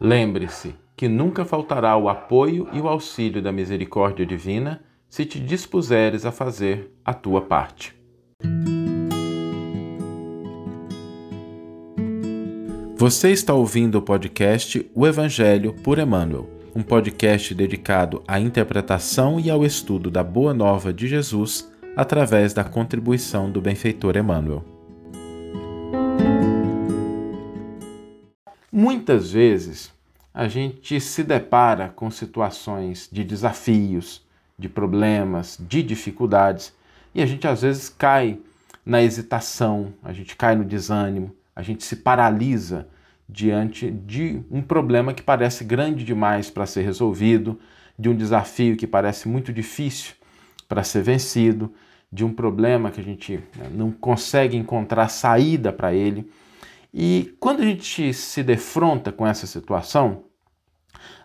Lembre-se que nunca faltará o apoio e o auxílio da misericórdia divina se te dispuseres a fazer a tua parte. Você está ouvindo o podcast O Evangelho por Emmanuel, um podcast dedicado à interpretação e ao estudo da Boa Nova de Jesus através da contribuição do benfeitor Emmanuel. Muitas vezes a gente se depara com situações de desafios, de problemas, de dificuldades e a gente às vezes cai na hesitação, a gente cai no desânimo, a gente se paralisa diante de um problema que parece grande demais para ser resolvido, de um desafio que parece muito difícil para ser vencido, de um problema que a gente né, não consegue encontrar saída para ele. E quando a gente se defronta com essa situação,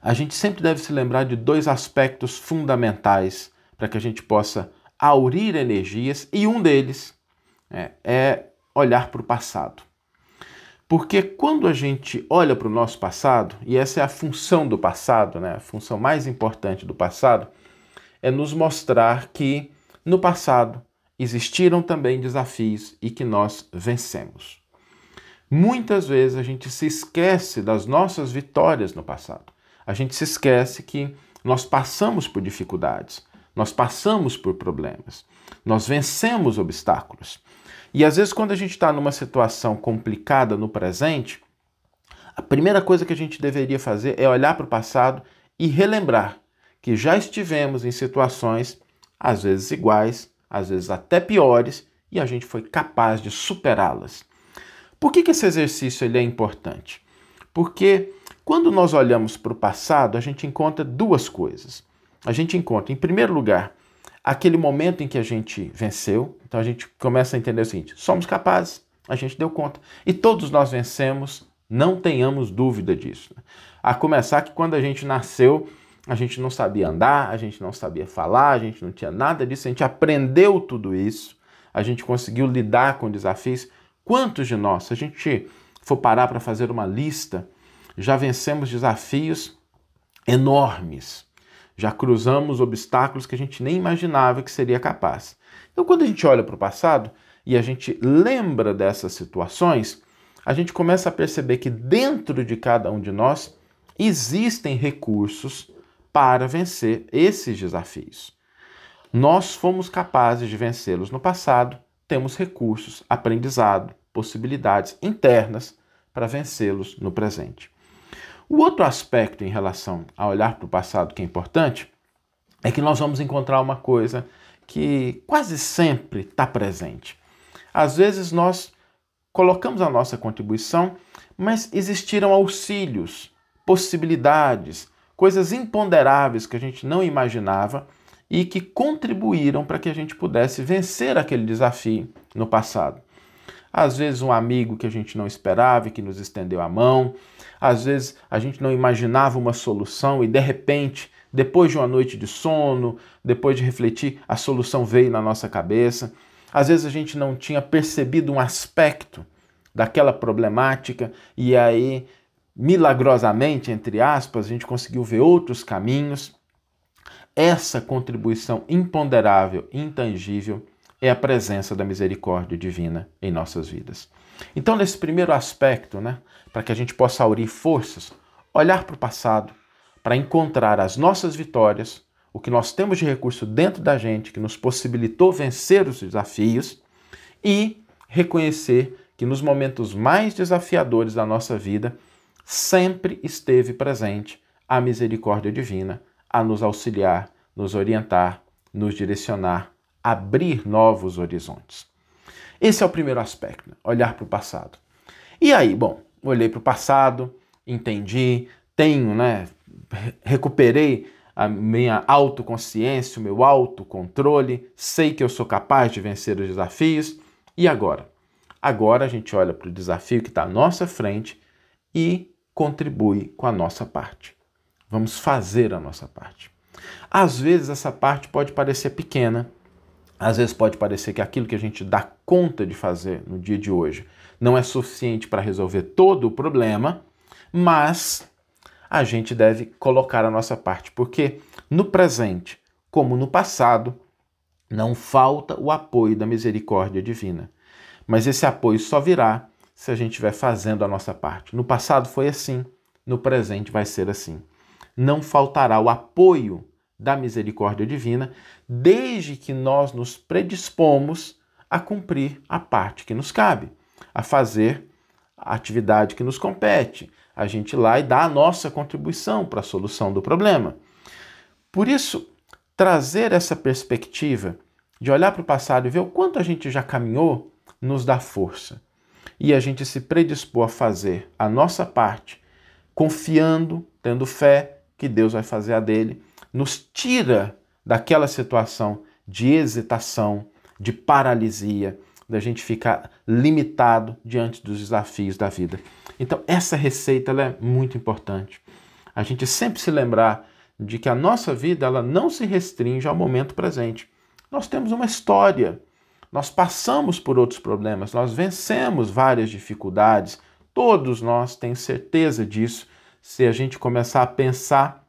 a gente sempre deve se lembrar de dois aspectos fundamentais para que a gente possa aurir energias, e um deles é, é olhar para o passado. Porque quando a gente olha para o nosso passado, e essa é a função do passado, né, a função mais importante do passado, é nos mostrar que no passado existiram também desafios e que nós vencemos. Muitas vezes a gente se esquece das nossas vitórias no passado. A gente se esquece que nós passamos por dificuldades, nós passamos por problemas, nós vencemos obstáculos. E às vezes, quando a gente está numa situação complicada no presente, a primeira coisa que a gente deveria fazer é olhar para o passado e relembrar que já estivemos em situações, às vezes iguais, às vezes até piores, e a gente foi capaz de superá-las. Por que, que esse exercício ele é importante? Porque quando nós olhamos para o passado, a gente encontra duas coisas. A gente encontra, em primeiro lugar, aquele momento em que a gente venceu. Então a gente começa a entender o seguinte: somos capazes, a gente deu conta. E todos nós vencemos, não tenhamos dúvida disso. A começar que quando a gente nasceu, a gente não sabia andar, a gente não sabia falar, a gente não tinha nada disso, a gente aprendeu tudo isso, a gente conseguiu lidar com desafios. Quantos de nós, se a gente for parar para fazer uma lista, já vencemos desafios enormes? já cruzamos obstáculos que a gente nem imaginava que seria capaz. Então, quando a gente olha para o passado e a gente lembra dessas situações, a gente começa a perceber que dentro de cada um de nós existem recursos para vencer esses desafios. Nós fomos capazes de vencê-los no passado, temos recursos, aprendizado, possibilidades internas para vencê-los no presente. O outro aspecto em relação a olhar para o passado que é importante é que nós vamos encontrar uma coisa que quase sempre está presente. Às vezes nós colocamos a nossa contribuição, mas existiram auxílios, possibilidades, coisas imponderáveis que a gente não imaginava e que contribuíram para que a gente pudesse vencer aquele desafio no passado. Às vezes, um amigo que a gente não esperava e que nos estendeu a mão. Às vezes, a gente não imaginava uma solução e, de repente, depois de uma noite de sono, depois de refletir, a solução veio na nossa cabeça. Às vezes, a gente não tinha percebido um aspecto daquela problemática e aí, milagrosamente, entre aspas, a gente conseguiu ver outros caminhos. Essa contribuição imponderável, intangível, é a presença da misericórdia divina em nossas vidas. Então, nesse primeiro aspecto, né, para que a gente possa aurir forças, olhar para o passado, para encontrar as nossas vitórias, o que nós temos de recurso dentro da gente que nos possibilitou vencer os desafios e reconhecer que nos momentos mais desafiadores da nossa vida sempre esteve presente a misericórdia divina a nos auxiliar, nos orientar, nos direcionar abrir novos horizontes. Esse é o primeiro aspecto, né? olhar para o passado. E aí, bom, olhei para o passado, entendi, tenho, né, recuperei a minha autoconsciência, o meu autocontrole, sei que eu sou capaz de vencer os desafios. E agora? Agora a gente olha para o desafio que está à nossa frente e contribui com a nossa parte. Vamos fazer a nossa parte. Às vezes essa parte pode parecer pequena, às vezes pode parecer que aquilo que a gente dá conta de fazer no dia de hoje não é suficiente para resolver todo o problema, mas a gente deve colocar a nossa parte, porque no presente, como no passado, não falta o apoio da misericórdia divina. Mas esse apoio só virá se a gente estiver fazendo a nossa parte. No passado foi assim, no presente vai ser assim. Não faltará o apoio da misericórdia divina, desde que nós nos predispomos a cumprir a parte que nos cabe, a fazer a atividade que nos compete, a gente ir lá e dar a nossa contribuição para a solução do problema. Por isso, trazer essa perspectiva de olhar para o passado e ver o quanto a gente já caminhou nos dá força. E a gente se predispor a fazer a nossa parte, confiando, tendo fé que Deus vai fazer a dele, nos tira daquela situação de hesitação, de paralisia, da gente ficar limitado diante dos desafios da vida. Então, essa receita é muito importante. A gente sempre se lembrar de que a nossa vida ela não se restringe ao momento presente. Nós temos uma história, nós passamos por outros problemas, nós vencemos várias dificuldades, todos nós temos certeza disso. Se a gente começar a pensar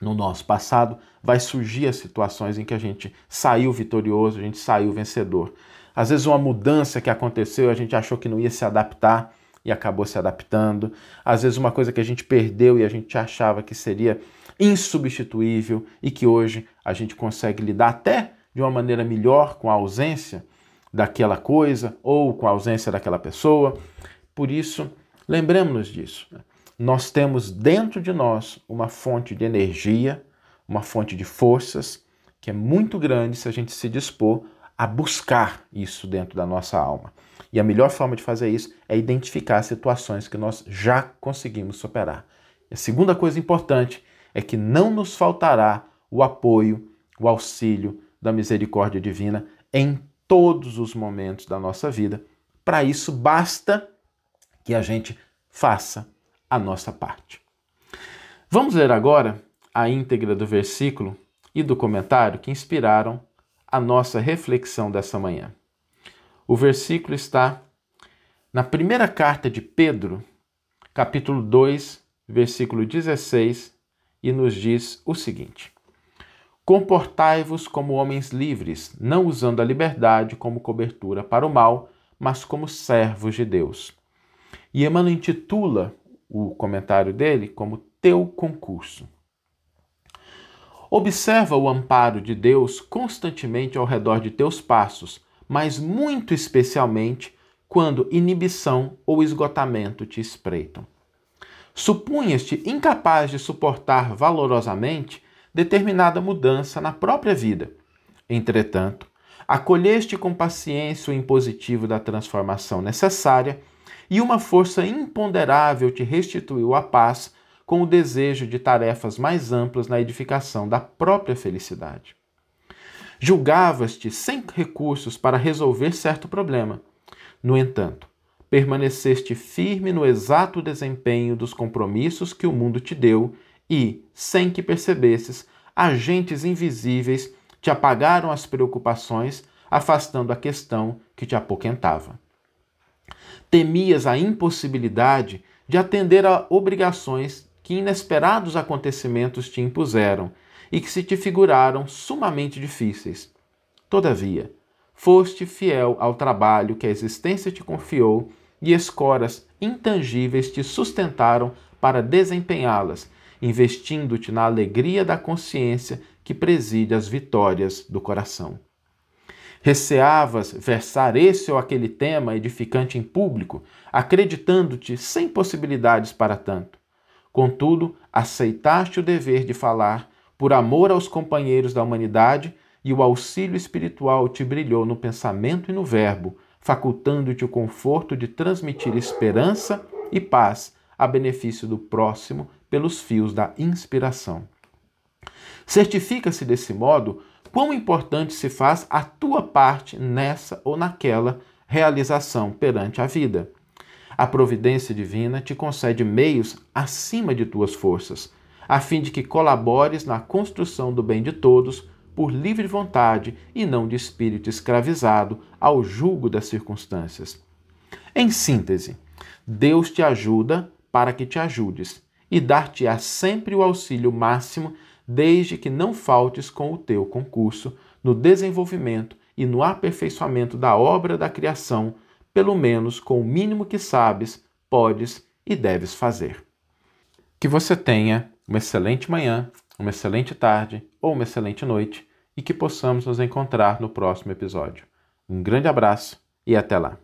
no nosso passado, vai surgir as situações em que a gente saiu vitorioso, a gente saiu vencedor. Às vezes, uma mudança que aconteceu, a gente achou que não ia se adaptar e acabou se adaptando. Às vezes, uma coisa que a gente perdeu e a gente achava que seria insubstituível e que hoje a gente consegue lidar até de uma maneira melhor com a ausência daquela coisa ou com a ausência daquela pessoa. Por isso, lembremos-nos disso. Nós temos dentro de nós uma fonte de energia, uma fonte de forças que é muito grande se a gente se dispor a buscar isso dentro da nossa alma. E a melhor forma de fazer isso é identificar situações que nós já conseguimos superar. E a segunda coisa importante é que não nos faltará o apoio, o auxílio da misericórdia divina em todos os momentos da nossa vida. Para isso, basta que a gente faça a nossa parte. Vamos ler agora a íntegra do versículo e do comentário que inspiraram a nossa reflexão dessa manhã. O versículo está na primeira carta de Pedro, capítulo 2, versículo 16, e nos diz o seguinte: Comportai-vos como homens livres, não usando a liberdade como cobertura para o mal, mas como servos de Deus. E Emmanuel intitula o comentário dele como Teu Concurso. Observa o amparo de Deus constantemente ao redor de teus passos, mas muito especialmente quando inibição ou esgotamento te espreitam. Supunhas-te incapaz de suportar valorosamente determinada mudança na própria vida. Entretanto, acolheste com paciência o impositivo da transformação necessária e uma força imponderável te restituiu a paz com o desejo de tarefas mais amplas na edificação da própria felicidade. Julgavas-te sem recursos para resolver certo problema. No entanto, permaneceste firme no exato desempenho dos compromissos que o mundo te deu e, sem que percebesses, agentes invisíveis te apagaram as preocupações, afastando a questão que te apoquentava. Temias a impossibilidade de atender a obrigações que inesperados acontecimentos te impuseram e que se te figuraram sumamente difíceis. Todavia, foste fiel ao trabalho que a existência te confiou e escoras intangíveis te sustentaram para desempenhá-las, investindo-te na alegria da consciência que preside as vitórias do coração. Receavas versar esse ou aquele tema edificante em público, acreditando-te sem possibilidades para tanto. Contudo, aceitaste o dever de falar por amor aos companheiros da humanidade e o auxílio espiritual te brilhou no pensamento e no verbo, facultando-te o conforto de transmitir esperança e paz a benefício do próximo pelos fios da inspiração. Certifica-se desse modo quão importante se faz a tua parte nessa ou naquela realização perante a vida. A providência divina te concede meios acima de tuas forças, a fim de que colabores na construção do bem de todos por livre vontade e não de espírito escravizado ao julgo das circunstâncias. Em síntese, Deus te ajuda para que te ajudes, e dar-te-á sempre o auxílio máximo, desde que não faltes com o teu concurso no desenvolvimento e no aperfeiçoamento da obra da criação, pelo menos com o mínimo que sabes, podes e deves fazer. Que você tenha uma excelente manhã, uma excelente tarde ou uma excelente noite e que possamos nos encontrar no próximo episódio. Um grande abraço e até lá!